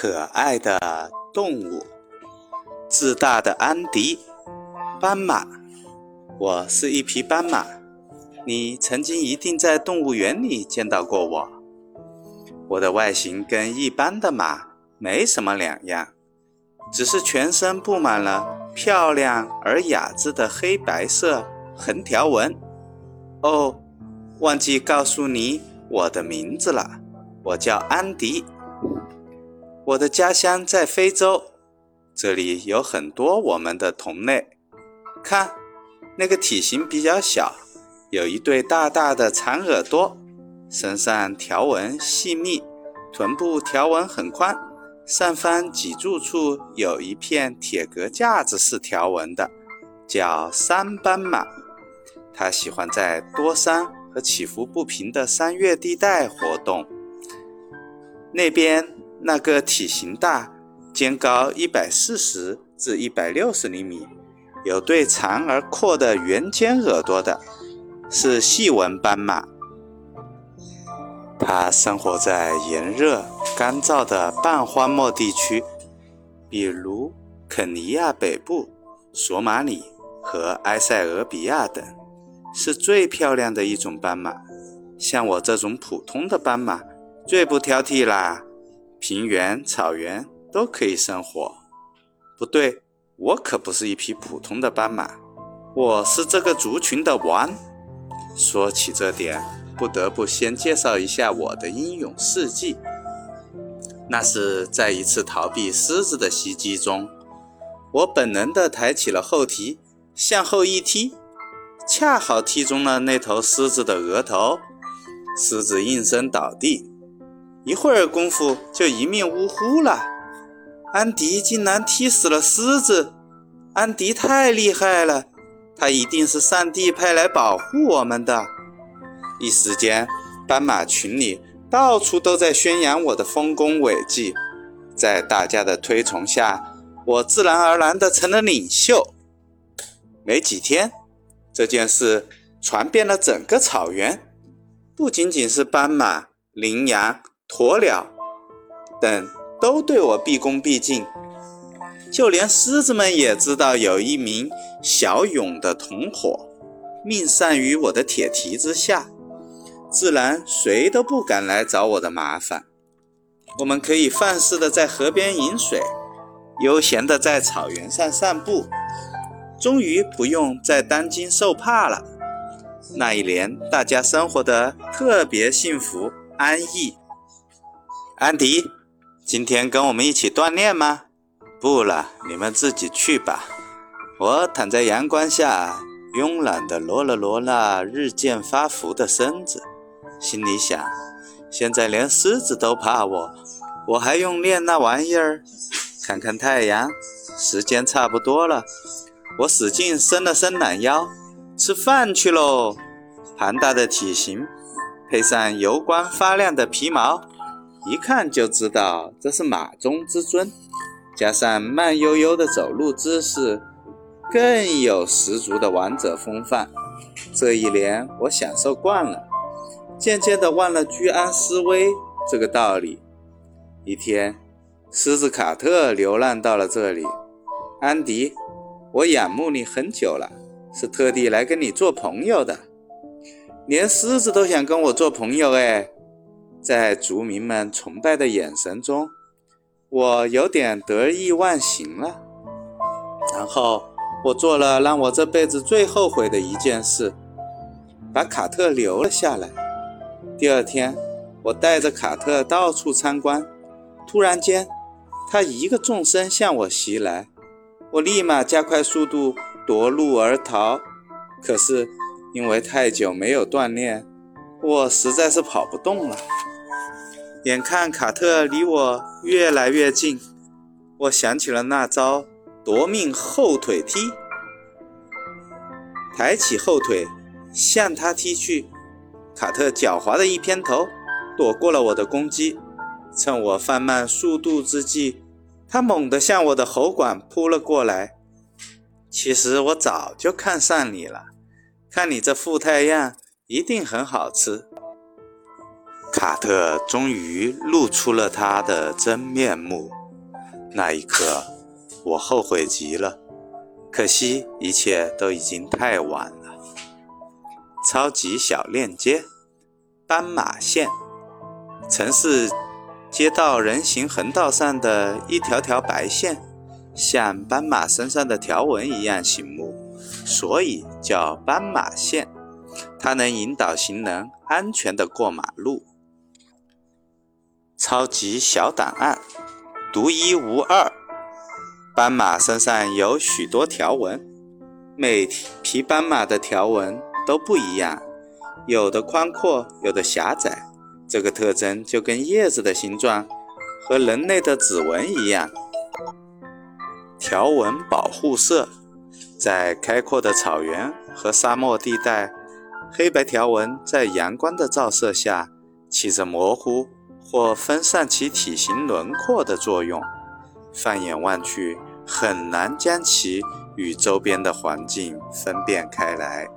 可爱的动物，自大的安迪，斑马。我是一匹斑马，你曾经一定在动物园里见到过我。我的外形跟一般的马没什么两样，只是全身布满了漂亮而雅致的黑白色横条纹。哦，忘记告诉你我的名字了，我叫安迪。我的家乡在非洲，这里有很多我们的同类。看，那个体型比较小，有一对大大的长耳朵，身上条纹细密，臀部条纹很宽，上方脊柱处有一片铁格架子式条纹的，叫三斑马。它喜欢在多山和起伏不平的山岳地带活动。那边。那个体型大、肩高一百四十至一百六十厘米、有对长而阔的圆尖耳朵的，是细纹斑马。它生活在炎热、干燥的半荒漠地区，比如肯尼亚北部、索马里和埃塞俄比亚等，是最漂亮的一种斑马。像我这种普通的斑马，最不挑剔啦。平原、草原都可以生活。不对，我可不是一匹普通的斑马，我是这个族群的王。说起这点，不得不先介绍一下我的英勇事迹。那是在一次逃避狮子的袭击中，我本能地抬起了后蹄，向后一踢，恰好踢中了那头狮子的额头，狮子应声倒地。一会儿功夫就一命呜呼了。安迪竟然踢死了狮子，安迪太厉害了，他一定是上帝派来保护我们的。一时间，斑马群里到处都在宣扬我的丰功伟绩，在大家的推崇下，我自然而然地成了领袖。没几天，这件事传遍了整个草原，不仅仅是斑马、羚羊。鸵鸟等都对我毕恭毕敬，就连狮子们也知道有一名小勇的同伙，命丧于我的铁蹄之下，自然谁都不敢来找我的麻烦。我们可以放肆的在河边饮水，悠闲的在草原上散步，终于不用再担惊受怕了。那一年，大家生活的特别幸福安逸。安迪，今天跟我们一起锻炼吗？不了，你们自己去吧。我躺在阳光下，慵懒地挪了挪那日渐发福的身子，心里想：现在连狮子都怕我，我还用练那玩意儿？看看太阳，时间差不多了。我使劲伸了伸懒腰，吃饭去喽。庞大的体型，配上油光发亮的皮毛。一看就知道这是马中之尊，加上慢悠悠的走路姿势，更有十足的王者风范。这一年我享受惯了，渐渐的忘了居安思危这个道理。一天，狮子卡特流浪到了这里。安迪，我仰慕你很久了，是特地来跟你做朋友的。连狮子都想跟我做朋友哎。在族民们崇拜的眼神中，我有点得意忘形了。然后我做了让我这辈子最后悔的一件事，把卡特留了下来。第二天，我带着卡特到处参观，突然间，他一个纵身向我袭来，我立马加快速度夺路而逃。可是因为太久没有锻炼，我实在是跑不动了。眼看卡特离我越来越近，我想起了那招夺命后腿踢，抬起后腿向他踢去。卡特狡猾的一偏头，躲过了我的攻击。趁我放慢速度之际，他猛地向我的喉管扑了过来。其实我早就看上你了，看你这富态样，一定很好吃。卡特终于露出了他的真面目。那一刻，我后悔极了。可惜一切都已经太晚了。超级小链接，斑马线，城市街道人行横道上的一条条白线，像斑马身上的条纹一样醒目，所以叫斑马线。它能引导行人安全地过马路。超级小档案，独一无二。斑马身上有许多条纹，每匹斑马的条纹都不一样，有的宽阔，有的狭窄。这个特征就跟叶子的形状和人类的指纹一样。条纹保护色，在开阔的草原和沙漠地带，黑白条纹在阳光的照射下起着模糊或分散其体型轮廓的作用，放眼望去。很难将其与周边的环境分辨开来。